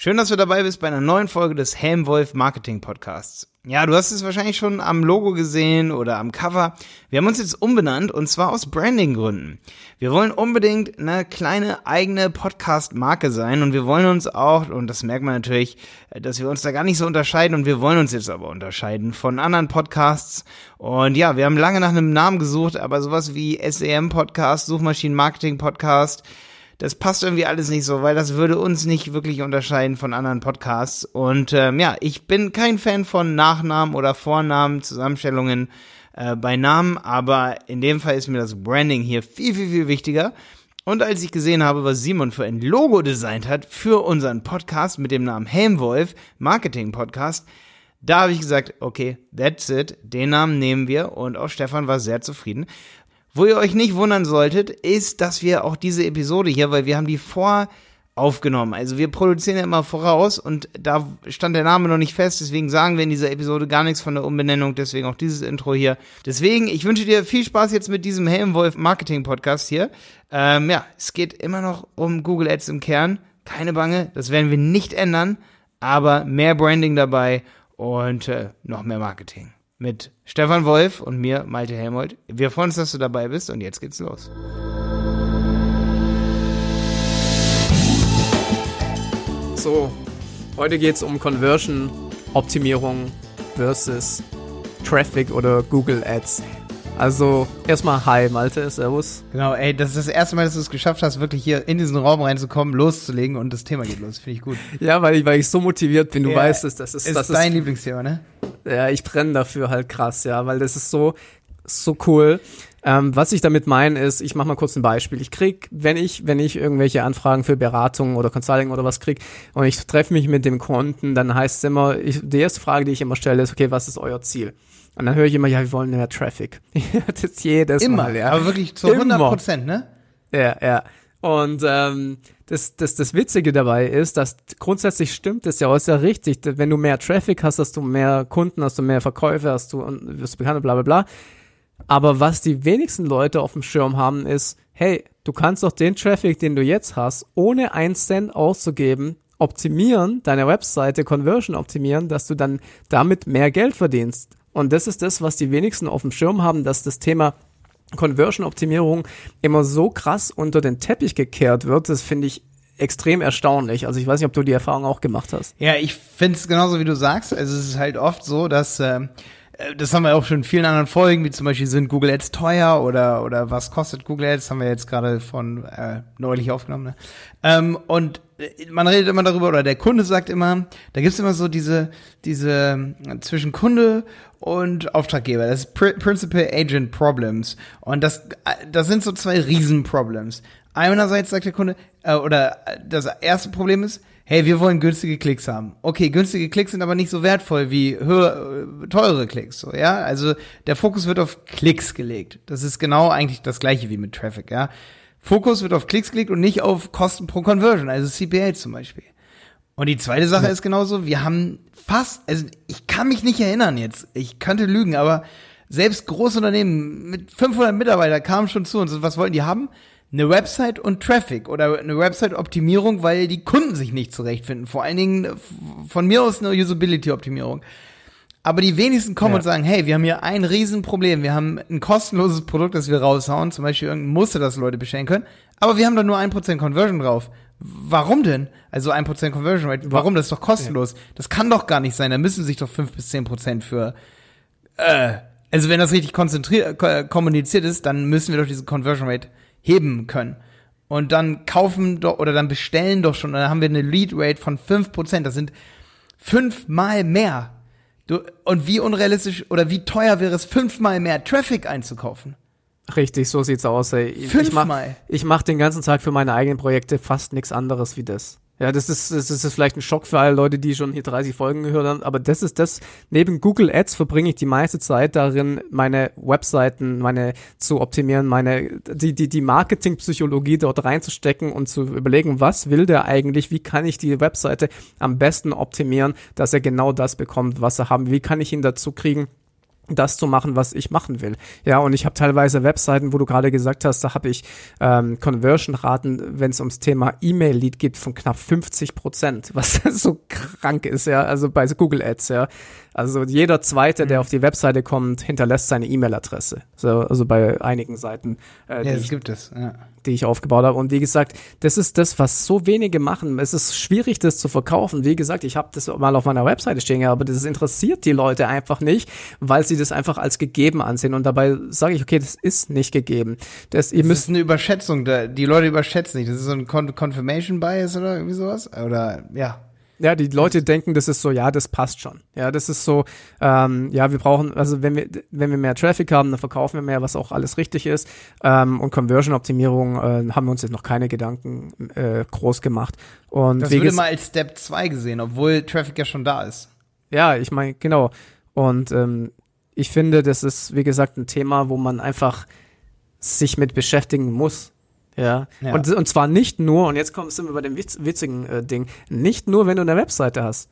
Schön, dass du dabei bist bei einer neuen Folge des Helmwolf Marketing Podcasts. Ja, du hast es wahrscheinlich schon am Logo gesehen oder am Cover. Wir haben uns jetzt umbenannt und zwar aus Branding-Gründen. Wir wollen unbedingt eine kleine eigene Podcast-Marke sein und wir wollen uns auch, und das merkt man natürlich, dass wir uns da gar nicht so unterscheiden und wir wollen uns jetzt aber unterscheiden von anderen Podcasts. Und ja, wir haben lange nach einem Namen gesucht, aber sowas wie SEM Podcast, Suchmaschinen Marketing Podcast, das passt irgendwie alles nicht so, weil das würde uns nicht wirklich unterscheiden von anderen Podcasts. Und ähm, ja, ich bin kein Fan von Nachnamen oder Vornamen, Zusammenstellungen äh, bei Namen, aber in dem Fall ist mir das Branding hier viel, viel, viel wichtiger. Und als ich gesehen habe, was Simon für ein Logo designt hat für unseren Podcast mit dem Namen Helmwolf, Marketing Podcast, da habe ich gesagt, okay, that's it, den Namen nehmen wir und auch Stefan war sehr zufrieden. Wo ihr euch nicht wundern solltet, ist, dass wir auch diese Episode hier, weil wir haben die vor aufgenommen. Also wir produzieren ja immer voraus und da stand der Name noch nicht fest, deswegen sagen wir in dieser Episode gar nichts von der Umbenennung, deswegen auch dieses Intro hier. Deswegen, ich wünsche dir viel Spaß jetzt mit diesem Helmwolf Marketing Podcast hier. Ähm, ja, es geht immer noch um Google Ads im Kern. Keine Bange, das werden wir nicht ändern, aber mehr Branding dabei und äh, noch mehr Marketing mit Stefan Wolf und mir, Malte Helmold. Wir freuen uns, dass du dabei bist und jetzt geht's los. So, heute geht's um Conversion, Optimierung versus Traffic oder Google Ads. Also erstmal hi Malte, servus. Genau, ey, das ist das erste Mal, dass du es geschafft hast, wirklich hier in diesen Raum reinzukommen, loszulegen und das Thema geht los. Finde ich gut. Ja, weil ich, weil ich so motiviert bin, du ja, weißt es, das ist, ist das dein ist, Lieblingsthema, ne? Ja, ich brenne dafür halt krass, ja, weil das ist so, so cool. Ähm, was ich damit meine ist, ich mache mal kurz ein Beispiel. Ich krieg, wenn ich, wenn ich irgendwelche Anfragen für Beratung oder Consulting oder was krieg und ich treffe mich mit dem Kunden, dann heißt es immer, ich, die erste Frage, die ich immer stelle, ist, okay, was ist euer Ziel? Und dann höre ich immer, ja, wir wollen mehr Traffic. das ist jedes immer, Mal, ja. Aber wirklich zu 100 Prozent, ne? Ja, ja. Und ähm, das, das, das Witzige dabei ist, dass grundsätzlich stimmt es ja, ist ja richtig. Wenn du mehr Traffic hast, hast du mehr Kunden, hast du mehr Verkäufe, hast du und wirst du bekannt, bla bla bla. Aber was die wenigsten Leute auf dem Schirm haben, ist, hey, du kannst doch den Traffic, den du jetzt hast, ohne einen Cent auszugeben, optimieren, deine Webseite Conversion optimieren, dass du dann damit mehr Geld verdienst. Und das ist das, was die wenigsten auf dem Schirm haben, dass das Thema Conversion-Optimierung immer so krass unter den Teppich gekehrt wird. Das finde ich extrem erstaunlich. Also ich weiß nicht, ob du die Erfahrung auch gemacht hast. Ja, ich finde es genauso, wie du sagst. Also es ist halt oft so, dass äh, das haben wir auch schon in vielen anderen Folgen, wie zum Beispiel sind Google Ads teuer oder oder was kostet Google Ads, haben wir jetzt gerade von äh, neulich aufgenommen. Ne? Ähm, und man redet immer darüber, oder der Kunde sagt immer, da gibt's immer so diese, diese zwischen Kunde und Auftraggeber, das ist Pr Principal Agent Problems. Und das, das sind so zwei Riesenproblems. Einerseits sagt der Kunde, äh, oder das erste Problem ist, hey, wir wollen günstige Klicks haben. Okay, günstige Klicks sind aber nicht so wertvoll wie höher, teure Klicks, so, ja. Also der Fokus wird auf Klicks gelegt. Das ist genau eigentlich das gleiche wie mit Traffic, ja. Fokus wird auf Klicks gelegt und nicht auf Kosten pro Conversion, also CPA zum Beispiel. Und die zweite Sache ja. ist genauso, wir haben fast, also ich kann mich nicht erinnern jetzt, ich könnte lügen, aber selbst Großunternehmen mit 500 Mitarbeitern kamen schon zu uns und was wollten die haben? Eine Website und Traffic oder eine Website-Optimierung, weil die Kunden sich nicht zurechtfinden. Vor allen Dingen von mir aus eine Usability-Optimierung. Aber die wenigsten kommen ja. und sagen, hey, wir haben hier ein Riesenproblem. Wir haben ein kostenloses Produkt, das wir raushauen, zum Beispiel irgendein Muster, das Leute bestellen können. Aber wir haben da nur ein Prozent Conversion drauf. Warum denn? Also ein Prozent Conversion Rate. Warum? Das ist doch kostenlos. Ja. Das kann doch gar nicht sein. Da müssen sich doch fünf bis zehn Prozent für, äh, also wenn das richtig konzentriert, kommuniziert ist, dann müssen wir doch diese Conversion Rate heben können. Und dann kaufen doch, oder dann bestellen doch schon, dann haben wir eine Lead Rate von fünf Prozent. Das sind fünfmal mehr Du, und wie unrealistisch oder wie teuer wäre es, fünfmal mehr Traffic einzukaufen? Richtig, so sieht's aus. Ey. Fünfmal. Ich mach, ich mach den ganzen Tag für meine eigenen Projekte fast nichts anderes wie das. Ja, das ist, das ist vielleicht ein Schock für alle Leute, die schon hier 30 Folgen gehört haben, aber das ist das, neben Google Ads verbringe ich die meiste Zeit darin, meine Webseiten, meine zu optimieren, meine, die, die, die Marketingpsychologie dort reinzustecken und zu überlegen, was will der eigentlich, wie kann ich die Webseite am besten optimieren, dass er genau das bekommt, was er haben, wie kann ich ihn dazu kriegen, das zu machen, was ich machen will. Ja, und ich habe teilweise Webseiten, wo du gerade gesagt hast, da habe ich ähm, Conversion-Raten, wenn es ums Thema E-Mail-Lead geht, von knapp 50 Prozent, was so krank ist, ja, also bei Google Ads, ja. Also jeder Zweite, der mhm. auf die Webseite kommt, hinterlässt seine E-Mail-Adresse. So, also bei einigen Seiten. Äh, ja, das ich, gibt es. Ja die ich aufgebaut habe. Und wie gesagt, das ist das, was so wenige machen. Es ist schwierig, das zu verkaufen. Wie gesagt, ich habe das mal auf meiner Webseite stehen, aber das interessiert die Leute einfach nicht, weil sie das einfach als gegeben ansehen. Und dabei sage ich, okay, das ist nicht gegeben. Das, ihr das müsst ist eine Überschätzung. Die Leute überschätzen nicht. Das ist so ein Confirmation Bias oder irgendwie sowas. Oder ja. Ja, die Leute denken, das ist so, ja, das passt schon. Ja, das ist so, ähm, ja, wir brauchen, also wenn wir, wenn wir mehr Traffic haben, dann verkaufen wir mehr, was auch alles richtig ist. Ähm, und Conversion-Optimierung äh, haben wir uns jetzt noch keine Gedanken äh, groß gemacht. Und das würde mal als Step 2 gesehen, obwohl Traffic ja schon da ist. Ja, ich meine, genau. Und ähm, ich finde, das ist, wie gesagt, ein Thema, wo man einfach sich mit beschäftigen muss. Ja. ja. Und, und zwar nicht nur, und jetzt kommst du bei dem witz, witzigen äh, Ding, nicht nur, wenn du eine Webseite hast.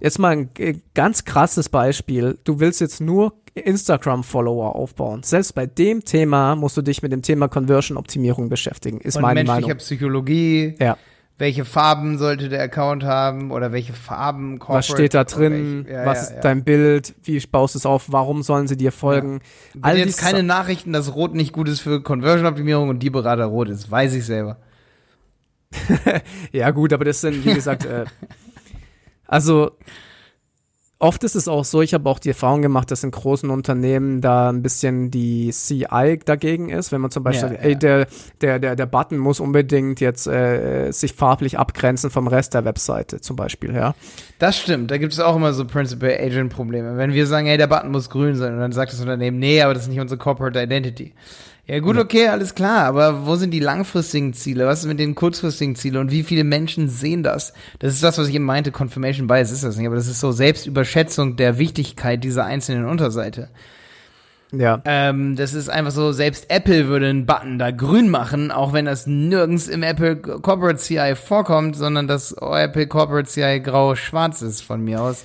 Jetzt mal ein äh, ganz krasses Beispiel. Du willst jetzt nur Instagram-Follower aufbauen. Selbst bei dem Thema musst du dich mit dem Thema Conversion-Optimierung beschäftigen, ist und meine Meinung. Psychologie. Ja welche Farben sollte der Account haben oder welche Farben Was steht da drin? Ja, was ja, ist ja. dein Bild? Wie baust du es auf? Warum sollen sie dir folgen? Ja. All jetzt keine Nachrichten, dass Rot nicht gut ist für Conversion-Optimierung und die Berater rot ist. Weiß ich selber. ja, gut, aber das sind, wie gesagt, äh, also oft ist es auch so, ich habe auch die Erfahrung gemacht, dass in großen Unternehmen da ein bisschen die CI dagegen ist, wenn man zum Beispiel ja, sagt, ey, ja. der, der, der, der Button muss unbedingt jetzt äh, sich farblich abgrenzen vom Rest der Webseite, zum Beispiel, ja. Das stimmt, da gibt es auch immer so Principal-Agent-Probleme. Wenn wir sagen, ey, der Button muss grün sein und dann sagt das Unternehmen, nee, aber das ist nicht unsere Corporate Identity. Ja, gut, okay, alles klar, aber wo sind die langfristigen Ziele? Was ist mit den kurzfristigen Zielen und wie viele Menschen sehen das? Das ist das, was ich eben meinte, Confirmation Bias ist das nicht, aber das ist so Selbstüberschätzung der Wichtigkeit dieser einzelnen Unterseite. Ja. Ähm, das ist einfach so, selbst Apple würde einen Button da grün machen, auch wenn das nirgends im Apple Corporate CI vorkommt, sondern das Apple Corporate CI grau-schwarz ist von mir aus.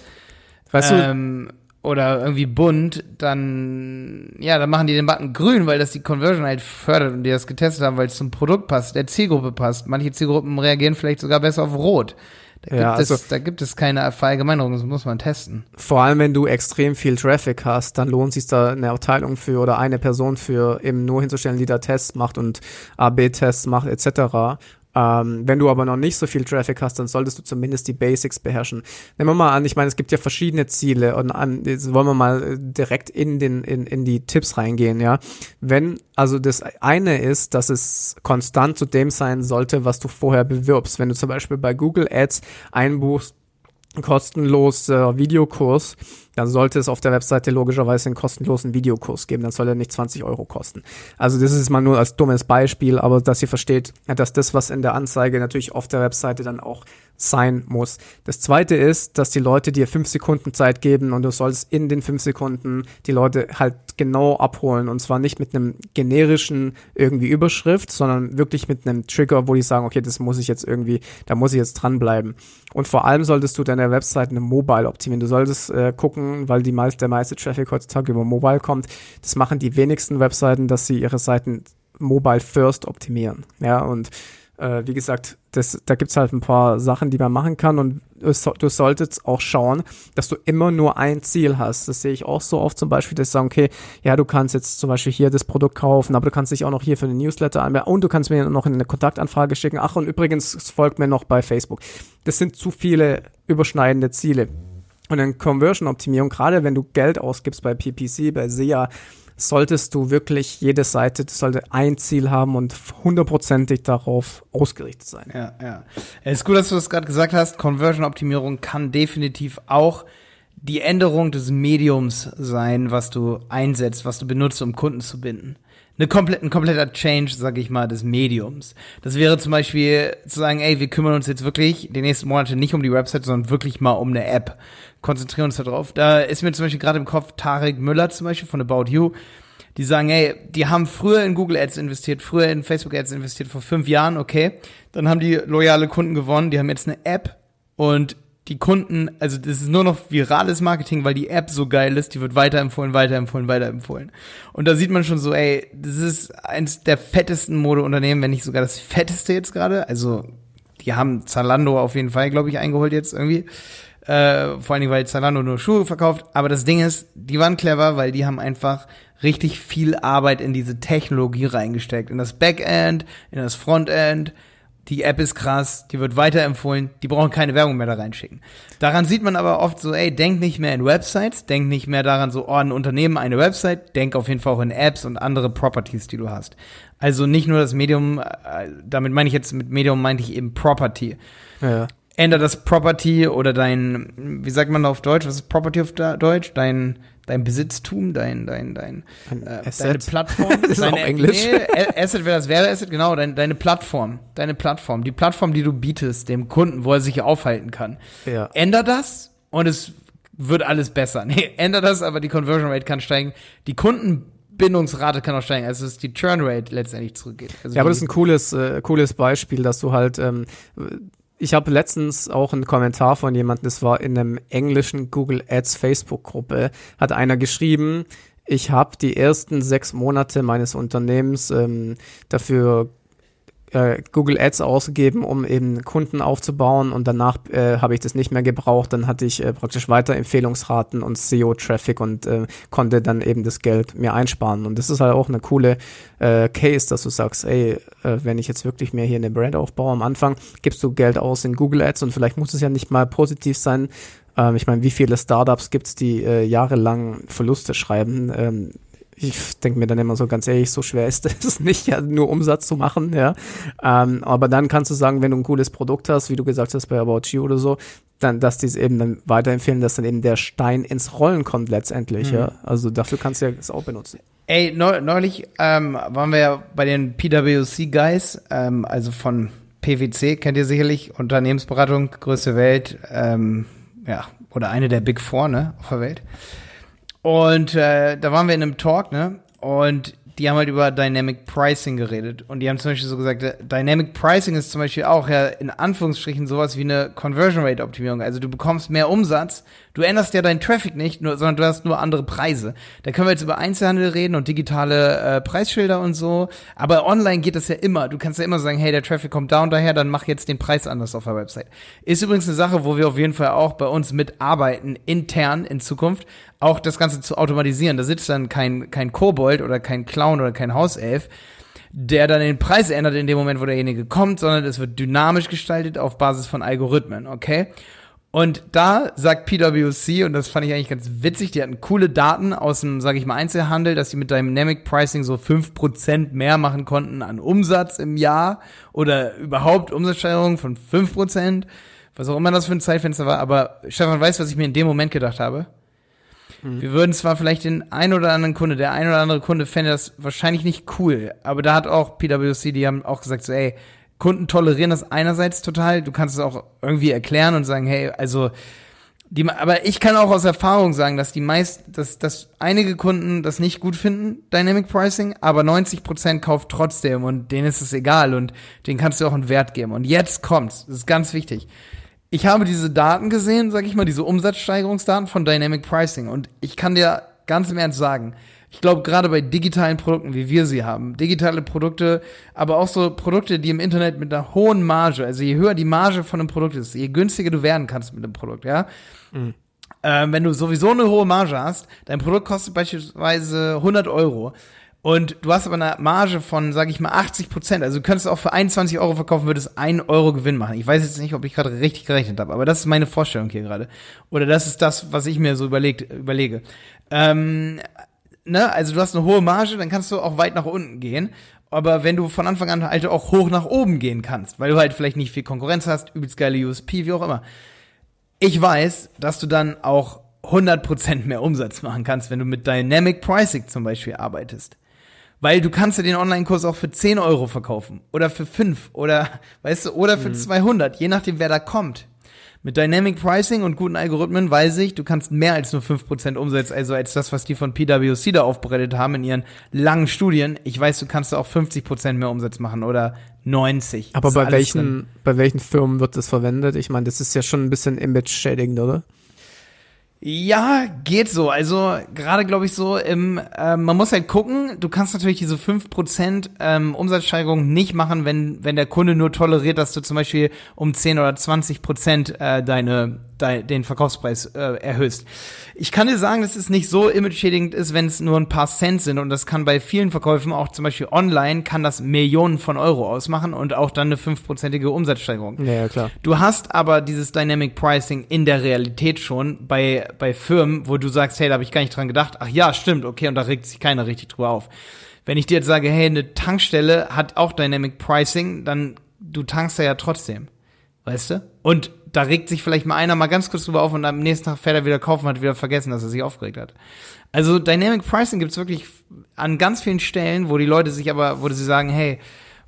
Weißt ähm, du, oder irgendwie bunt, dann, ja, dann machen die den Button grün, weil das die Conversion halt fördert und die das getestet haben, weil es zum Produkt passt, der Zielgruppe passt. Manche Zielgruppen reagieren vielleicht sogar besser auf rot. Da, ja, gibt, also, es, da gibt es keine Verallgemeinerung, das muss man testen. Vor allem, wenn du extrem viel Traffic hast, dann lohnt sich da eine Abteilung für oder eine Person für eben nur hinzustellen, die da Tests macht und AB-Tests macht etc. Ähm, wenn du aber noch nicht so viel Traffic hast, dann solltest du zumindest die Basics beherrschen. Nehmen wir mal an, ich meine, es gibt ja verschiedene Ziele und an, jetzt wollen wir mal äh, direkt in den in, in die Tipps reingehen, ja. Wenn also das eine ist, dass es konstant zu dem sein sollte, was du vorher bewirbst. Wenn du zum Beispiel bei Google Ads einbuchst kostenlos Videokurs, dann sollte es auf der Webseite logischerweise einen kostenlosen Videokurs geben. Dann soll er nicht 20 Euro kosten. Also das ist mal nur als dummes Beispiel, aber dass ihr versteht, dass das, was in der Anzeige natürlich auf der Webseite dann auch sein muss. Das zweite ist, dass die Leute dir fünf Sekunden Zeit geben und du sollst in den fünf Sekunden die Leute halt genau abholen und zwar nicht mit einem generischen irgendwie Überschrift, sondern wirklich mit einem Trigger, wo die sagen, okay, das muss ich jetzt irgendwie, da muss ich jetzt dranbleiben. Und vor allem solltest du deine Webseite mobile optimieren. Du solltest äh, gucken, weil die meist, der meiste Traffic heutzutage über mobile kommt. Das machen die wenigsten Webseiten, dass sie ihre Seiten mobile first optimieren. Ja, und äh, wie gesagt, das, da gibt's halt ein paar Sachen, die man machen kann und du solltest auch schauen, dass du immer nur ein Ziel hast. Das sehe ich auch so oft zum Beispiel, dass ich sage, okay, ja, du kannst jetzt zum Beispiel hier das Produkt kaufen, aber du kannst dich auch noch hier für den Newsletter anmelden und du kannst mir noch eine Kontaktanfrage schicken. Ach, und übrigens folgt mir noch bei Facebook. Das sind zu viele überschneidende Ziele. Und in Conversion-Optimierung, gerade wenn du Geld ausgibst bei PPC, bei SEA, solltest du wirklich jede Seite sollte ein Ziel haben und hundertprozentig darauf ausgerichtet sein. Ja, ja. Es ist gut, dass du das gerade gesagt hast. Conversion-Optimierung kann definitiv auch die Änderung des Mediums sein, was du einsetzt, was du benutzt, um Kunden zu binden. Eine komplett, ein kompletter Change, sag ich mal, des Mediums. Das wäre zum Beispiel zu sagen, ey, wir kümmern uns jetzt wirklich die nächsten Monate nicht um die Website, sondern wirklich mal um eine App konzentrieren uns darauf. Da ist mir zum Beispiel gerade im Kopf Tarek Müller zum Beispiel von About You. Die sagen, hey, die haben früher in Google Ads investiert, früher in Facebook Ads investiert, vor fünf Jahren, okay. Dann haben die loyale Kunden gewonnen, die haben jetzt eine App und die Kunden, also das ist nur noch virales Marketing, weil die App so geil ist, die wird weiterempfohlen, weiterempfohlen, weiterempfohlen. Und da sieht man schon so, ey, das ist eins der fettesten Modeunternehmen, wenn nicht sogar das fetteste jetzt gerade. Also die haben Zalando auf jeden Fall, glaube ich, eingeholt jetzt irgendwie. Äh, vor allen Dingen, weil Zalando nur Schuhe verkauft. Aber das Ding ist, die waren clever, weil die haben einfach richtig viel Arbeit in diese Technologie reingesteckt. In das Backend, in das Frontend. Die App ist krass, die wird weiterempfohlen, die brauchen keine Werbung mehr da reinschicken. Daran sieht man aber oft so, ey, denk nicht mehr in Websites, denk nicht mehr daran so, oh, ein Unternehmen, eine Website, denk auf jeden Fall auch in Apps und andere Properties, die du hast. Also nicht nur das Medium, äh, damit meine ich jetzt, mit Medium meinte ich eben Property. Ja. Änder das Property oder dein, wie sagt man auf Deutsch, was ist Property auf Deutsch? Dein, dein Besitztum, dein, dein, dein, äh, deine Plattform. das ist deine, auch Englisch. Nee, Asset wäre das wäre Asset, genau, dein, deine Plattform. Deine Plattform. Die Plattform, die du bietest dem Kunden, wo er sich aufhalten kann. Ja. Änder das und es wird alles besser. Nee, änder das, aber die Conversion Rate kann steigen. Die Kundenbindungsrate kann auch steigen, also dass die Churn Rate letztendlich zurückgeht. Also Ja, aber das ist ein cooles, äh, cooles Beispiel, dass du halt, ähm, ich habe letztens auch einen Kommentar von jemandem, das war in einem englischen Google Ads Facebook-Gruppe, hat einer geschrieben, ich habe die ersten sechs Monate meines Unternehmens ähm, dafür äh, Google Ads ausgegeben, um eben Kunden aufzubauen und danach äh, habe ich das nicht mehr gebraucht. Dann hatte ich äh, praktisch weiter Empfehlungsraten und SEO-Traffic und äh, konnte dann eben das Geld mir einsparen. Und das ist halt auch eine coole äh, Case, dass du sagst, ey, äh, wenn ich jetzt wirklich mehr hier eine Brand aufbaue am Anfang, gibst du Geld aus in Google Ads und vielleicht muss es ja nicht mal positiv sein. Ähm, ich meine, wie viele Startups gibt's, die äh, jahrelang Verluste schreiben? Ähm, ich denke mir dann immer so ganz ehrlich, so schwer ist es nicht, ja, nur Umsatz zu machen, ja. Ähm, aber dann kannst du sagen, wenn du ein cooles Produkt hast, wie du gesagt hast bei About You oder so, dann, dass die es eben dann weiterempfehlen, dass dann eben der Stein ins Rollen kommt letztendlich, ja. Also dafür kannst du ja das auch benutzen. Ey, neu, neulich ähm, waren wir ja bei den PwC Guys, ähm, also von PwC, kennt ihr sicherlich, Unternehmensberatung, größte Welt, ähm, ja, oder eine der Big Four, ne, auf der Welt. Und äh, da waren wir in einem Talk, ne, und die haben halt über Dynamic Pricing geredet. Und die haben zum Beispiel so gesagt, äh, Dynamic Pricing ist zum Beispiel auch ja in Anführungsstrichen sowas wie eine Conversion Rate Optimierung. Also du bekommst mehr Umsatz, du änderst ja deinen Traffic nicht, nur, sondern du hast nur andere Preise. Da können wir jetzt über Einzelhandel reden und digitale äh, Preisschilder und so. Aber online geht das ja immer. Du kannst ja immer sagen, hey, der Traffic kommt da und daher, dann mach jetzt den Preis anders auf der Website. Ist übrigens eine Sache, wo wir auf jeden Fall auch bei uns mitarbeiten, intern in Zukunft, auch das Ganze zu automatisieren. Da sitzt dann kein, kein Kobold oder kein Clown oder kein Hauself, der dann den Preis ändert in dem Moment, wo derjenige kommt, sondern es wird dynamisch gestaltet auf Basis von Algorithmen, okay? Und da sagt PwC, und das fand ich eigentlich ganz witzig, die hatten coole Daten aus dem, sage ich mal, Einzelhandel, dass sie mit Dynamic Pricing so 5% mehr machen konnten an Umsatz im Jahr oder überhaupt Umsatzsteigerung von 5%, was auch immer das für ein Zeitfenster war. Aber Stefan, weißt du, was ich mir in dem Moment gedacht habe? Wir würden zwar vielleicht den ein oder anderen Kunde, der ein oder andere Kunde fände das wahrscheinlich nicht cool, aber da hat auch PwC, die haben auch gesagt so, ey, Kunden tolerieren das einerseits total, du kannst es auch irgendwie erklären und sagen, hey, also die, aber ich kann auch aus Erfahrung sagen, dass die meist, dass, dass einige Kunden das nicht gut finden, Dynamic Pricing, aber 90% kauft trotzdem und denen ist es egal und denen kannst du auch einen Wert geben. Und jetzt kommt's, das ist ganz wichtig. Ich habe diese Daten gesehen, sag ich mal, diese Umsatzsteigerungsdaten von Dynamic Pricing und ich kann dir ganz im Ernst sagen, ich glaube, gerade bei digitalen Produkten, wie wir sie haben, digitale Produkte, aber auch so Produkte, die im Internet mit einer hohen Marge, also je höher die Marge von einem Produkt ist, je günstiger du werden kannst mit dem Produkt, ja. Ähm, wenn du sowieso eine hohe Marge hast, dein Produkt kostet beispielsweise 100 Euro und du hast aber eine Marge von, sag ich mal, 80 Prozent, also du könntest auch für 21 Euro verkaufen, würdest 1 Euro Gewinn machen. Ich weiß jetzt nicht, ob ich gerade richtig gerechnet habe, aber das ist meine Vorstellung hier gerade. Oder das ist das, was ich mir so überlegt, überlege. Ähm, ne, also du hast eine hohe Marge, dann kannst du auch weit nach unten gehen. Aber wenn du von Anfang an halt auch hoch nach oben gehen kannst, weil du halt vielleicht nicht viel Konkurrenz hast, übelst geile USP, wie auch immer. Ich weiß, dass du dann auch 100% mehr Umsatz machen kannst, wenn du mit Dynamic Pricing zum Beispiel arbeitest. Weil du kannst ja den Online-Kurs auch für 10 Euro verkaufen oder für 5 oder, weißt du, oder für 200, je nachdem, wer da kommt. Mit Dynamic Pricing und guten Algorithmen weiß ich, du kannst mehr als nur 5% umsetzen, also als das, was die von PwC da aufbereitet haben in ihren langen Studien. Ich weiß, du kannst da auch 50% mehr Umsatz machen oder 90. Aber bei welchen, drin. bei welchen Firmen wird das verwendet? Ich meine, das ist ja schon ein bisschen image-schädigend, oder? Ja, geht so. Also gerade glaube ich so, im, ähm, man muss halt gucken, du kannst natürlich diese 5% ähm, Umsatzsteigerung nicht machen, wenn, wenn der Kunde nur toleriert, dass du zum Beispiel um 10 oder 20% äh, deine, den Verkaufspreis äh, erhöhst. Ich kann dir sagen, dass es nicht so image-schädigend ist, wenn es nur ein paar Cent sind und das kann bei vielen Verkäufen, auch zum Beispiel online, kann das Millionen von Euro ausmachen und auch dann eine 5%ige Umsatzsteigerung. Ja, ja, klar. Du hast aber dieses Dynamic Pricing in der Realität schon bei, bei Firmen, wo du sagst, hey, da habe ich gar nicht dran gedacht. Ach ja, stimmt, okay, und da regt sich keiner richtig drüber auf. Wenn ich dir jetzt sage, hey, eine Tankstelle hat auch Dynamic Pricing, dann du tankst da ja trotzdem. Weißt du? Und da regt sich vielleicht mal einer mal ganz kurz drüber auf und am nächsten Tag fährt er wieder kaufen und hat wieder vergessen, dass er sich aufgeregt hat. Also Dynamic Pricing gibt's wirklich an ganz vielen Stellen, wo die Leute sich aber, wo sie sagen, hey,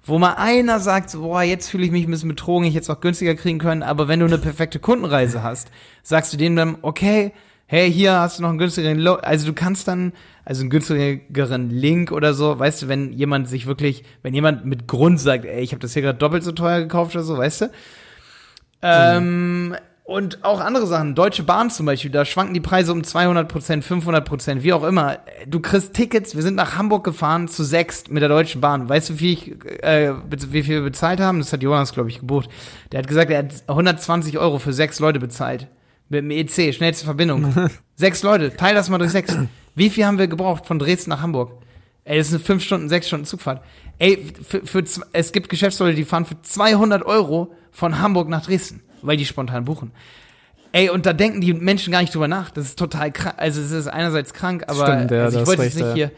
wo mal einer sagt, boah, jetzt fühle ich mich ein bisschen betrogen, ich hätte es auch günstiger kriegen können, aber wenn du eine perfekte Kundenreise hast, sagst du dem dann, okay, hey, hier hast du noch einen günstigeren, Lo also du kannst dann, also einen günstigeren Link oder so, weißt du, wenn jemand sich wirklich, wenn jemand mit Grund sagt, ey, ich habe das hier gerade doppelt so teuer gekauft oder so, weißt du? Ähm, und auch andere Sachen. Deutsche Bahn zum Beispiel, da schwanken die Preise um 200 Prozent, 500 Prozent, wie auch immer. Du kriegst Tickets. Wir sind nach Hamburg gefahren zu sechst mit der Deutschen Bahn. Weißt du, wie viel, ich, äh, wie viel wir bezahlt haben? Das hat Jonas, glaube ich, gebucht. Der hat gesagt, er hat 120 Euro für sechs Leute bezahlt. Mit dem EC, schnellste Verbindung. sechs Leute, teil das mal durch sechs. Wie viel haben wir gebraucht von Dresden nach Hamburg? Ey, das ist eine fünf Stunden, sechs Stunden Zugfahrt. Ey, für, für, es gibt Geschäftsleute, die fahren für 200 Euro von Hamburg nach Dresden, weil die spontan buchen. Ey, und da denken die Menschen gar nicht drüber nach. Das ist total krank. Also es ist einerseits krank, aber Stimmt, ja, also ich wollte jetzt recht, nicht hier.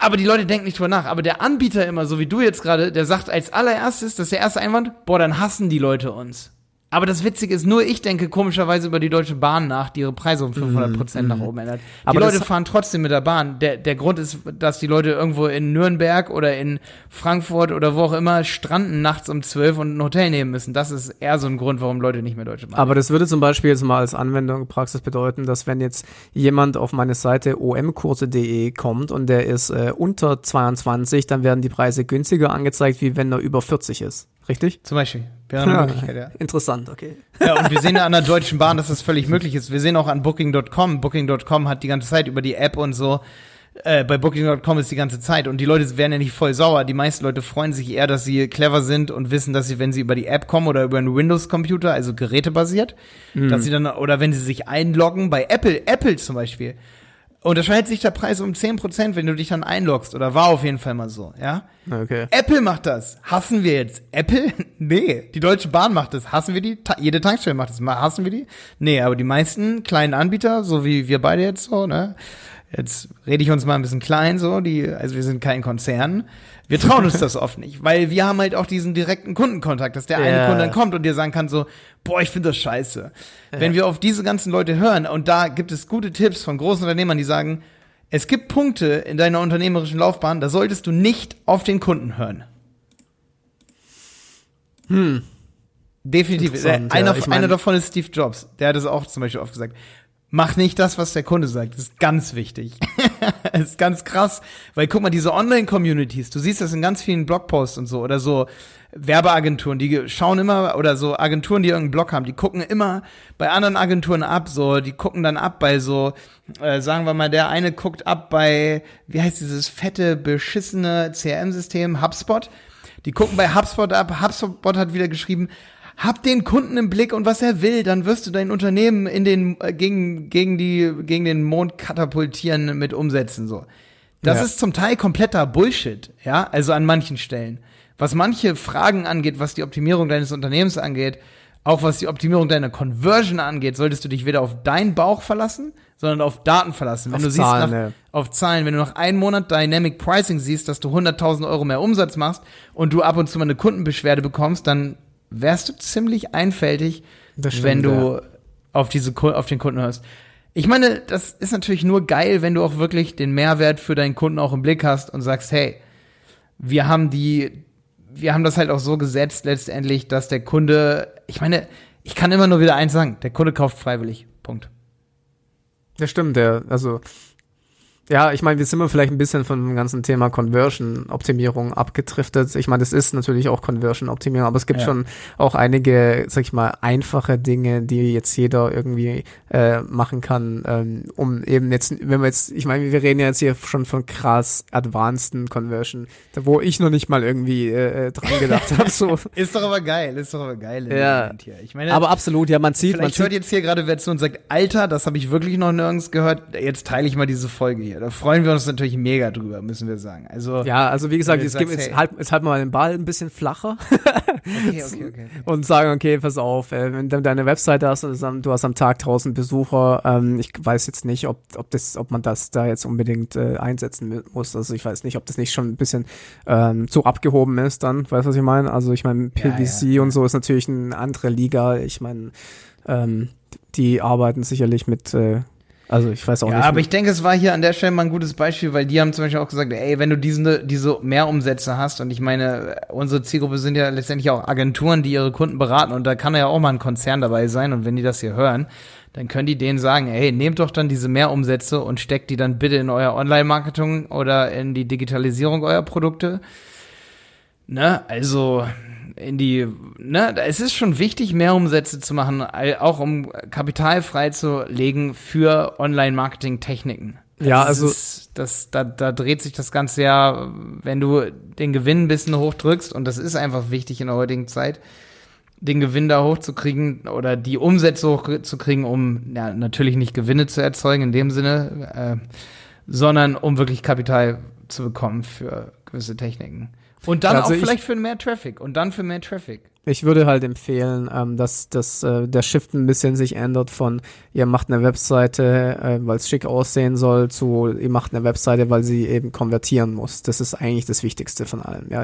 Aber die Leute denken nicht drüber nach. Aber der Anbieter immer, so wie du jetzt gerade, der sagt als allererstes, das ist der erste Einwand, boah, dann hassen die Leute uns. Aber das Witzige ist, nur ich denke komischerweise über die Deutsche Bahn nach, die ihre Preise um 500 Prozent nach oben ändert. Die Mhm, Aber Leute fahren trotzdem mit der Bahn. Der, der Grund ist, dass die Leute irgendwo in Nürnberg oder in Frankfurt oder wo auch immer stranden nachts um 12 und ein Hotel nehmen müssen. Das ist eher so ein Grund, warum Leute nicht mehr Deutsche Bahn Aber das würde zum Beispiel jetzt mal als Anwendung Praxis bedeuten, dass wenn jetzt jemand auf meine Seite omkurse.de kommt und der ist äh, unter 22, dann werden die Preise günstiger angezeigt, wie wenn er über 40 ist. Richtig? Zum Beispiel. Wäre eine Möglichkeit, ja. Interessant, okay. Ja, und wir sehen ja an der Deutschen Bahn, dass das völlig möglich ist. Wir sehen auch an Booking.com. Booking.com hat die ganze Zeit über die App und so. Äh, bei Booking.com ist die ganze Zeit. Und die Leute werden ja nicht voll sauer. Die meisten Leute freuen sich eher, dass sie clever sind und wissen, dass sie, wenn sie über die App kommen oder über einen Windows-Computer, also gerätebasiert, dass sie dann, oder wenn sie sich einloggen, bei Apple, Apple zum Beispiel, unterscheidet sich der Preis um 10%, wenn du dich dann einloggst. Oder war auf jeden Fall mal so, ja? Okay. Apple macht das. Hassen wir jetzt Apple? Nee. Die Deutsche Bahn macht das. Hassen wir die? Ta jede Tankstelle macht das. Hassen wir die? Nee, aber die meisten kleinen Anbieter, so wie wir beide jetzt so, ne? Jetzt rede ich uns mal ein bisschen klein so, die, also wir sind kein Konzern. Wir trauen uns das oft nicht, weil wir haben halt auch diesen direkten Kundenkontakt, dass der eine Ja. Kunde dann kommt und dir sagen kann so, boah, ich finde das scheiße. Wenn wir auf diese ganzen Leute hören und da gibt es gute Tipps von großen Unternehmern, die sagen, es gibt Punkte in deiner unternehmerischen Laufbahn, da solltest du nicht auf den Kunden hören. Hm. Definitiv. Einer, ja. Ich mein- einer davon ist Steve Jobs. Der hat es auch zum Beispiel oft gesagt. Mach nicht das, was der Kunde sagt. Das ist ganz wichtig. das ist ganz krass. Weil guck mal, diese Online-Communities, du siehst das in ganz vielen Blogposts und so oder so Werbeagenturen, die schauen immer oder so Agenturen, die irgendeinen Blog haben, die gucken immer bei anderen Agenturen ab, so, die gucken dann ab bei so, äh, sagen wir mal, der eine guckt ab bei, wie heißt dieses fette, beschissene CRM-System, HubSpot. Die gucken bei HubSpot ab. HubSpot hat wieder geschrieben, hab den Kunden im Blick und was er will, dann wirst du dein Unternehmen in den äh, gegen gegen die gegen den Mond katapultieren mit Umsätzen so. Das Ja. ist zum Teil kompletter Bullshit, ja, also an manchen Stellen. Was manche Fragen angeht, was die Optimierung deines Unternehmens angeht, auch was die Optimierung deiner Conversion angeht, solltest du dich weder auf deinen Bauch verlassen, sondern auf Daten verlassen. Wenn Auf du Zahlen, siehst, nach, auf Zahlen, wenn du nach einem Monat Dynamic Pricing siehst, dass du 100.000 Euro mehr Umsatz machst und du ab und zu mal eine Kundenbeschwerde bekommst, dann wärst du ziemlich einfältig, stimmt, wenn du auf diese auf den Kunden hörst. Ich meine, das ist natürlich nur geil, wenn du auch wirklich den Mehrwert für deinen Kunden auch im Blick hast und sagst, hey, wir haben die, wir haben das halt auch so gesetzt letztendlich, dass der Kunde, ich meine, Ich kann immer nur wieder eins sagen, der Kunde kauft freiwillig. Punkt. Das stimmt, der, also ja, ich meine, wir sind vielleicht ein bisschen von dem ganzen Thema Conversion-Optimierung abgetriftet. Ich meine, das ist natürlich auch Conversion-Optimierung, aber es gibt ja. schon auch einige, sag ich mal, einfache Dinge, die jetzt jeder irgendwie äh, machen kann, ähm, um eben jetzt, wenn wir jetzt, ich meine, wir reden ja jetzt hier schon von krass advanceden Conversion, wo ich noch nicht mal irgendwie äh, äh dran gedacht habe. So. ist doch aber geil, ist doch aber geil. Ja. Ich meine, aber absolut, ja, man sieht, vielleicht man sieht, hört jetzt hier gerade wer zu und sagt, Alter, das habe ich wirklich noch nirgends gehört. Jetzt teile ich mal diese Folge hier. Da freuen wir uns natürlich mega drüber, müssen wir sagen. Also ja, also wie gesagt, jetzt, jetzt, hey. halt, jetzt halten wir mal den Ball ein bisschen flacher okay, okay, okay, und sagen, okay, pass auf, äh, wenn du deine Webseite hast und du hast am Tag 1000 Besucher, ähm, ich weiß jetzt nicht, ob, ob, das, ob man das da jetzt unbedingt äh, einsetzen muss. Also ich weiß nicht, ob das nicht schon ein bisschen ähm, zu abgehoben ist dann, weißt du, was ich meine? Also ich meine, PVC ja, ja, und so ist natürlich eine andere Liga. Ich meine, ähm, die arbeiten sicherlich mit äh, also ich weiß auch ja, nicht. Aber ich denke, es war hier an der Stelle mal ein gutes Beispiel, weil die haben zum Beispiel auch gesagt, ey, wenn du diese, diese Mehrumsätze hast, und ich meine, unsere Zielgruppe sind ja letztendlich auch Agenturen, die ihre Kunden beraten, und da kann ja auch mal ein Konzern dabei sein, und wenn die das hier hören, dann können die denen sagen, ey, nehmt doch dann diese Mehrumsätze und steckt die dann bitte in euer Online-Marketing oder in die Digitalisierung eurer Produkte. Ne, also in die, ne, es ist schon wichtig, mehr Umsätze zu machen, auch um Kapital freizulegen für Online-Marketing-Techniken. Ja, also ist, das, da, da dreht sich das Ganze ja, wenn du den Gewinn ein bisschen hochdrückst, und das ist einfach wichtig in der heutigen Zeit, den Gewinn da hochzukriegen oder die Umsätze hochzukriegen, um ja, natürlich nicht Gewinne zu erzeugen in dem Sinne, äh, sondern um wirklich Kapital zu bekommen für gewisse Techniken. Und dann also auch vielleicht für mehr Traffic und dann für mehr Traffic. Ich würde halt empfehlen, ähm, dass, dass äh, der Shift ein bisschen sich ändert von ihr macht eine Webseite, äh, weil es schick aussehen soll, zu ihr macht eine Webseite, weil sie eben konvertieren muss. Das ist eigentlich das Wichtigste von allem. Ja,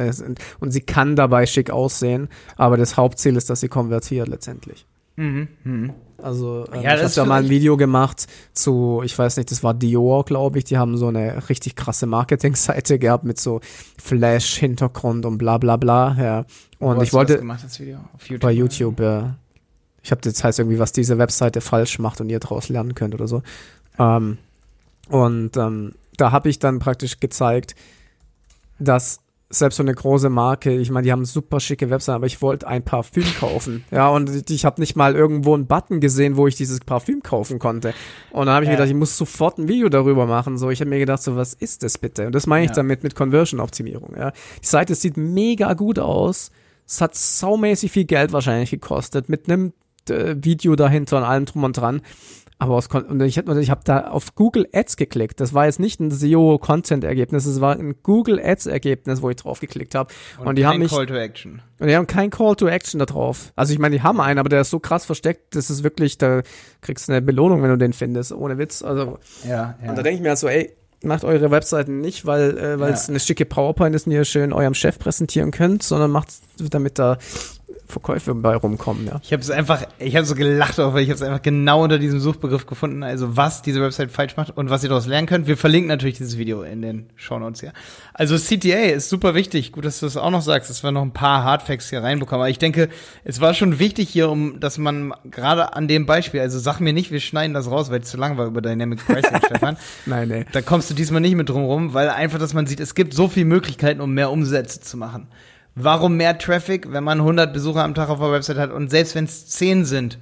und sie kann dabei schick aussehen, aber das Hauptziel ist, dass sie konvertiert letztendlich. Mhm. Mhm. Also ähm, ja, ich habe ja mal ein Video gemacht zu, ich weiß nicht, das war Dior, glaube ich. Die haben so eine richtig krasse Marketingseite gehabt mit so Flash-Hintergrund und bla bla bla. Ja. Und Wo ich wollte gemacht, das Video? Auf YouTube, bei YouTube, ja. Ich habe das heißt irgendwie, was diese Webseite falsch macht und ihr daraus lernen könnt oder so. Ähm, und ähm, da habe ich dann praktisch gezeigt, dass selbst so eine große Marke, ich meine, die haben super schicke Webseiten, aber ich wollte ein Parfüm kaufen. Ja, und ich habe nicht mal irgendwo einen Button gesehen, wo ich dieses Parfüm kaufen konnte. Und dann habe ich ja. gedacht, ich muss sofort ein Video darüber machen. So, ich habe mir gedacht, so, was ist das bitte? Und das meine ich ja. damit mit Conversion-Optimierung. Ja. Die Seite sieht mega gut aus. Es hat saumäßig viel Geld wahrscheinlich gekostet, mit einem äh, Video dahinter und allem drum und dran. Aber aus und ich, ich habe da auf Google Ads geklickt. Das war jetzt nicht ein SEO-Content-Ergebnis, es war ein Google Ads-Ergebnis, wo ich drauf geklickt habe. Und, und, die haben mich. Call to Action. Und die haben kein Call to Action da drauf. Also ich meine, die haben einen, aber der ist so krass versteckt, das ist wirklich, da kriegst du eine Belohnung, wenn du den findest, ohne Witz. Also. Ja, ja. Und da denke ich mir halt so, ey, macht eure Webseiten nicht, weil äh, weil es eine schicke PowerPoint ist und ihr schön eurem Chef präsentieren könnt, sondern macht damit da Verkäufe bei rumkommen, ja. Ich habe es einfach, ich habe so gelacht, auch, weil ich habe es einfach genau unter diesem Suchbegriff gefunden, also was diese Website falsch macht und was ihr daraus lernen könnt. Wir verlinken natürlich dieses Video in den Show Notes hier. Also CTA ist super wichtig. Gut, dass du das auch noch sagst, dass wir noch ein paar Hardfacts hier reinbekommen. Aber ich denke, es war schon wichtig hier, um, dass man gerade an dem Beispiel, also sag mir nicht, wir schneiden das raus, weil es zu lang war über Dynamic Pricing, Stefan. Nein, nee. Da kommst du diesmal nicht mit drum rum, weil einfach, dass man sieht, es gibt so viele Möglichkeiten, um mehr Umsätze zu machen. Warum mehr Traffic, wenn man 100 Besucher am Tag auf der Website hat und selbst wenn es 10 sind,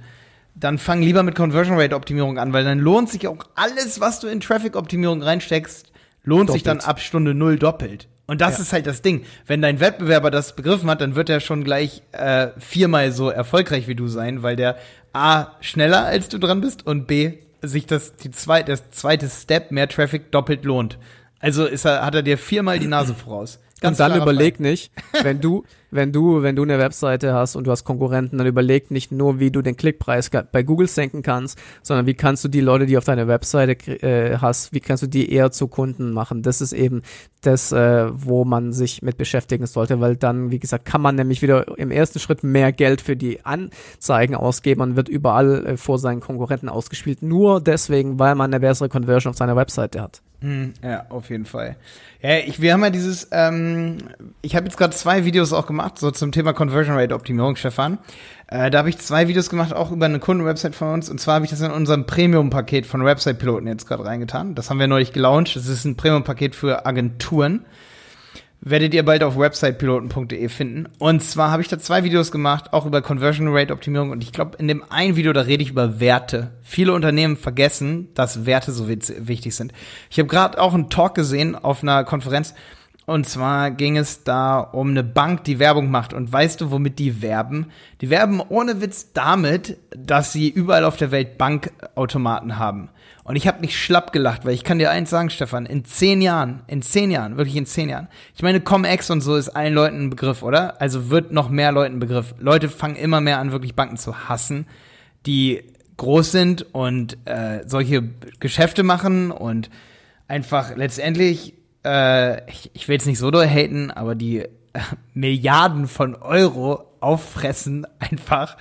dann fang lieber mit Conversion Rate Optimierung an, weil dann lohnt sich auch alles, was du in Traffic Optimierung reinsteckst, lohnt doppelt. sich dann ab Stunde null doppelt. Und das ja. ist halt das Ding. Wenn dein Wettbewerber das begriffen hat, dann wird er schon gleich äh, viermal so erfolgreich wie du sein, weil der A schneller als du dran bist und B sich das die zweite das zweite Step mehr Traffic doppelt lohnt. Also ist er, hat er dir viermal die Nase voraus. Ganz und dann überleg Fall. nicht, wenn du, wenn du, wenn du eine Webseite hast und du hast Konkurrenten, dann überleg nicht nur, wie du den Klickpreis bei Google senken kannst, sondern wie kannst du die Leute, die auf deiner Webseite äh, hast, wie kannst du die eher zu Kunden machen. Das ist eben das, äh, wo man sich mit beschäftigen sollte, weil dann, wie gesagt, kann man nämlich wieder im ersten Schritt mehr Geld für die Anzeigen ausgeben und wird überall äh, vor seinen Konkurrenten ausgespielt, nur deswegen, weil man eine bessere Conversion auf seiner Webseite hat. Hm, ja, auf jeden Fall. Ja, ich, wir haben ja dieses, ähm, ich habe jetzt gerade zwei Videos auch gemacht, so zum Thema Conversion Rate Optimierung, Stefan. Äh, da habe ich zwei Videos gemacht, auch über eine Kundenwebsite von uns. Und zwar habe ich das in unserem Premium-Paket von Website-Piloten jetzt gerade reingetan. Das haben wir neulich gelauncht. Das ist ein Premium-Paket für Agenturen werdet ihr bald auf websitepiloten.de finden. Und zwar habe ich da zwei Videos gemacht, auch über Conversion Rate Optimierung. Und ich glaube, in dem einen Video, da rede ich über Werte. Viele Unternehmen vergessen, dass Werte so wichtig sind. Ich habe gerade auch einen Talk gesehen auf einer Konferenz. Und zwar ging es da um eine Bank, die Werbung macht. Und weißt du, womit die werben? Die werben ohne Witz damit, dass sie überall auf der Welt Bankautomaten haben. Und ich habe mich schlapp gelacht, weil ich kann dir eins sagen, Stefan, in zehn Jahren, in zehn Jahren, wirklich in zehn Jahren. Ich meine, Comex und so ist allen Leuten ein Begriff, oder? Also wird noch mehr Leuten ein Begriff. Leute fangen immer mehr an, wirklich Banken zu hassen, die groß sind und äh, solche Geschäfte machen und einfach letztendlich, äh, ich, ich will jetzt nicht so doll haten, aber die äh, Milliarden von Euro auffressen einfach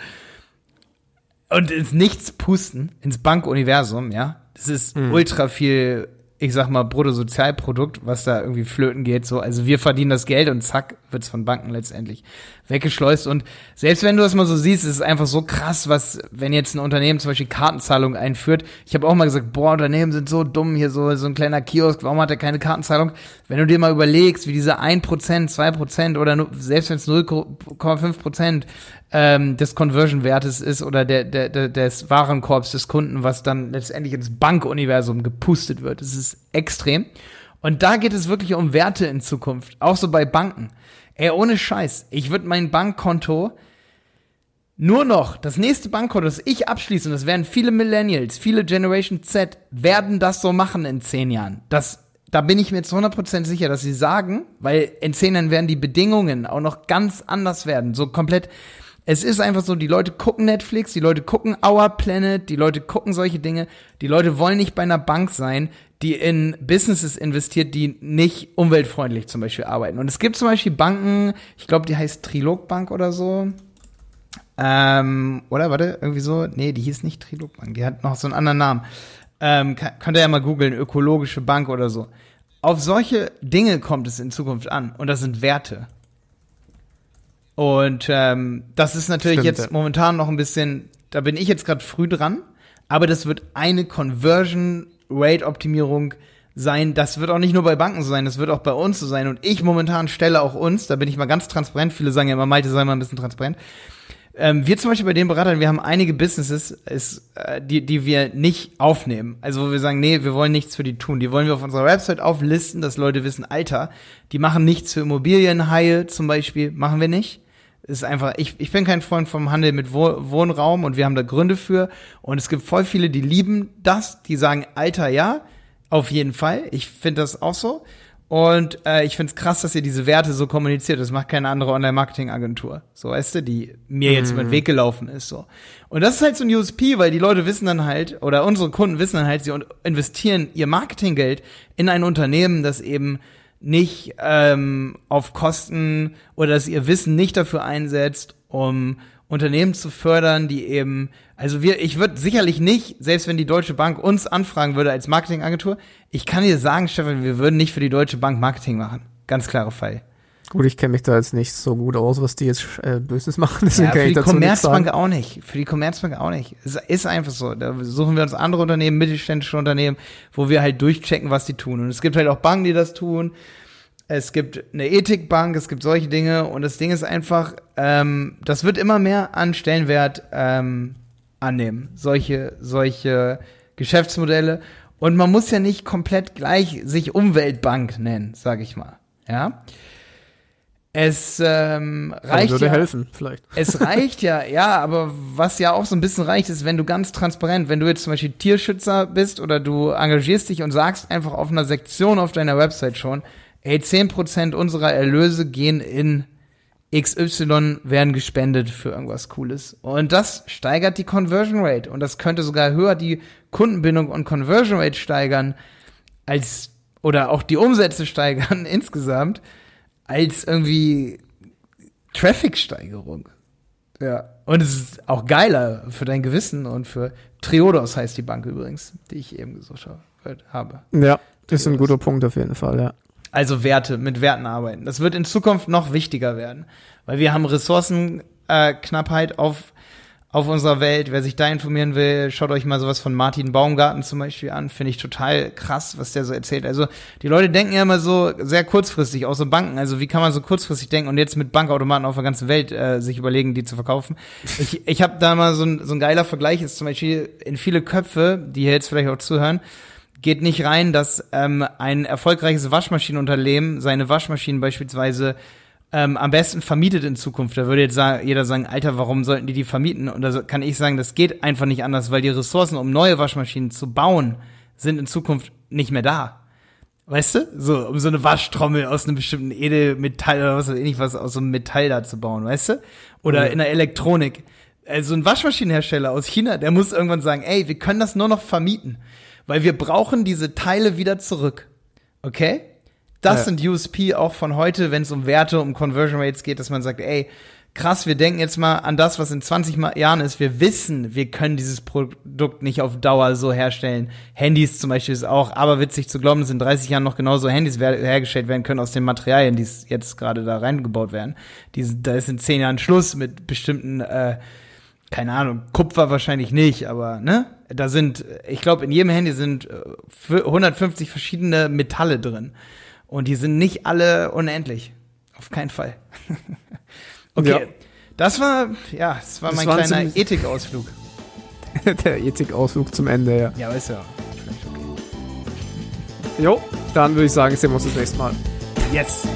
und ins Nichts pusten, ins Bankuniversum, ja. Das ist mhm. ultra viel, ich sag mal, Bruttosozialprodukt, was da irgendwie flöten geht. So, also wir verdienen das Geld und zack, wird's von Banken letztendlich weggeschleust. Und selbst wenn du das mal so siehst, ist es einfach so krass, was, wenn jetzt ein Unternehmen zum Beispiel Kartenzahlung einführt. Ich habe auch mal gesagt, boah, Unternehmen sind so dumm, hier so, so ein kleiner Kiosk, warum hat er keine Kartenzahlung? Wenn du dir mal überlegst, wie diese 1%, 2% oder selbst wenn es 0,5% ähm, des Conversion-Wertes ist oder der, der, der, des Warenkorbs des Kunden, was dann letztendlich ins Bankuniversum gepustet wird. Das ist extrem. Und da geht es wirklich um Werte in Zukunft. Auch so bei Banken. Ey, ohne Scheiß. Ich würde mein Bankkonto nur noch, das nächste Bankkonto, das ich abschließe, und das werden viele Millennials, viele Generation Z, werden das so machen in zehn Jahren. Das, da bin ich mir zu 100% sicher, dass sie sagen, weil in zehn Jahren werden die Bedingungen auch noch ganz anders werden. So komplett, es ist einfach so, die Leute gucken Netflix, die Leute gucken Our Planet, die Leute gucken solche Dinge. Die Leute wollen nicht bei einer Bank sein, die in Businesses investiert, die nicht umweltfreundlich zum Beispiel arbeiten. Und es gibt zum Beispiel Banken, ich glaube, die heißt Trilog Bank oder so. Ähm, oder warte, irgendwie so. Nee, die hieß nicht Trilog Bank, die hat noch so einen anderen Namen. Ähm, kann, könnt ihr ja mal googeln, ökologische Bank oder so. Auf solche Dinge kommt es in Zukunft an. Und das sind Werte. Und ähm, das ist natürlich Stimmt, jetzt momentan noch ein bisschen, da bin ich jetzt gerade früh dran, aber das wird eine Conversion Rate Optimierung sein. Das wird auch nicht nur bei Banken so sein, das wird auch bei uns so sein. Und ich momentan stelle auch uns, da bin ich mal ganz transparent, viele sagen ja immer, Malte sei mal ein bisschen transparent. Ähm, wir zum Beispiel bei den Beratern, wir haben einige Businesses, ist, äh, die, die wir nicht aufnehmen. Also wo wir sagen, nee, wir wollen nichts für die tun. Die wollen wir auf unserer Website auflisten, dass Leute wissen, Alter, die machen nichts für Immobilienhaie zum Beispiel, machen wir nicht ist einfach, ich, ich bin kein Freund vom Handel mit Wohnraum und wir haben da Gründe für. Und es gibt voll viele, die lieben das, die sagen, Alter, ja, auf jeden Fall. Ich finde das auch so. Und äh, ich finde es krass, dass ihr diese Werte so kommuniziert. Das macht keine andere Online-Marketing-Agentur. So, weißt du, die mir jetzt über den mhm. Weg gelaufen ist. so. Und das ist halt so ein USP, weil die Leute wissen dann halt, oder unsere Kunden wissen dann halt, sie investieren ihr Marketinggeld in ein Unternehmen, das eben nicht ähm, auf Kosten oder dass ihr Wissen nicht dafür einsetzt, um Unternehmen zu fördern, die eben, also wir, ich würde sicherlich nicht, selbst wenn die Deutsche Bank uns anfragen würde als Marketingagentur, ich kann dir sagen, Stefan, wir würden nicht für die Deutsche Bank Marketing machen. Ganz klare Fall. Gut, ich kenne mich da jetzt nicht so gut aus, was die jetzt äh, Böses machen. Deswegen ja, für die Commerzbank auch nicht. Für die Commerzbank auch nicht. Es ist einfach so. Da suchen wir uns andere Unternehmen, mittelständische Unternehmen, wo wir halt durchchecken, was die tun. Und es gibt halt auch Banken, die das tun. Es gibt eine Ethikbank, es gibt solche Dinge. Und das Ding ist einfach, ähm, das wird immer mehr an Stellenwert ähm, annehmen. Solche, solche Geschäftsmodelle. Und man muss ja nicht komplett gleich sich Umweltbank nennen, sag ich mal. Ja. Es ähm, reicht würde ja, helfen, vielleicht. Es reicht ja, ja, aber was ja auch so ein bisschen reicht, ist, wenn du ganz transparent, wenn du jetzt zum Beispiel Tierschützer bist oder du engagierst dich und sagst einfach auf einer Sektion auf deiner Website schon, ey, 10% unserer Erlöse gehen in XY werden gespendet für irgendwas Cooles. Und das steigert die Conversion Rate. Und das könnte sogar höher die Kundenbindung und Conversion Rate steigern, als, oder auch die Umsätze steigern insgesamt, als irgendwie Traffic-Steigerung. Ja. Und es ist auch geiler für dein Gewissen und für Triodos heißt die Bank übrigens, die ich eben gesucht habe. Ja. Das ist ein guter Punkt auf jeden Fall, ja. Also Werte, mit Werten arbeiten. Das wird in Zukunft noch wichtiger werden, weil wir haben Ressourcenknappheit auf auf unserer Welt. Wer sich da informieren will, schaut euch mal sowas von Martin Baumgarten zum Beispiel an. Finde ich total krass, was der so erzählt. Also die Leute denken ja immer so sehr kurzfristig, auch so Banken. Also wie kann man so kurzfristig denken und jetzt mit Bankautomaten auf der ganzen Welt äh, sich überlegen, die zu verkaufen? Ich, ich habe da mal so ein, so ein geiler Vergleich, ist zum Beispiel in viele Köpfe, die hier jetzt vielleicht auch zuhören, geht nicht rein, dass ähm, ein erfolgreiches Waschmaschinenunternehmen seine Waschmaschinen beispielsweise ähm, am besten vermietet in Zukunft. Da würde jetzt sagen, jeder sagen, Alter, warum sollten die die vermieten? Und da kann ich sagen, das geht einfach nicht anders, weil die Ressourcen, um neue Waschmaschinen zu bauen, sind in Zukunft nicht mehr da. Weißt du? So, um so eine Waschtrommel aus einem bestimmten Edelmetall oder was weiß ich nicht, was aus so einem Metall da zu bauen, weißt du? Oder mhm. in der Elektronik. Also ein Waschmaschinenhersteller aus China, der muss irgendwann sagen, ey, wir können das nur noch vermieten, weil wir brauchen diese Teile wieder zurück. Okay? Das ja. sind USP auch von heute, wenn es um Werte, um Conversion Rates geht, dass man sagt, ey, krass, wir denken jetzt mal an das, was in 20 Jahren ist. Wir wissen, wir können dieses Produkt nicht auf Dauer so herstellen. Handys zum Beispiel ist auch aberwitzig zu glauben, dass in 30 Jahren noch genauso Handys hergestellt werden können aus den Materialien, die jetzt gerade da reingebaut werden. Die, da ist in 10 Jahren Schluss mit bestimmten, äh, keine Ahnung, Kupfer wahrscheinlich nicht, aber ne? Da sind, ich glaube, in jedem Handy sind 150 äh, verschiedene Metalle drin. Und die sind nicht alle unendlich. Auf keinen Fall. okay. Ja. Das war, ja, das war das mein war kleiner Ethikausflug. Der Ethikausflug zum Ende, ja. Ja, ist ja vielleicht okay. Jo, dann würde ich sagen, sehen wir uns das nächste Mal. Yes.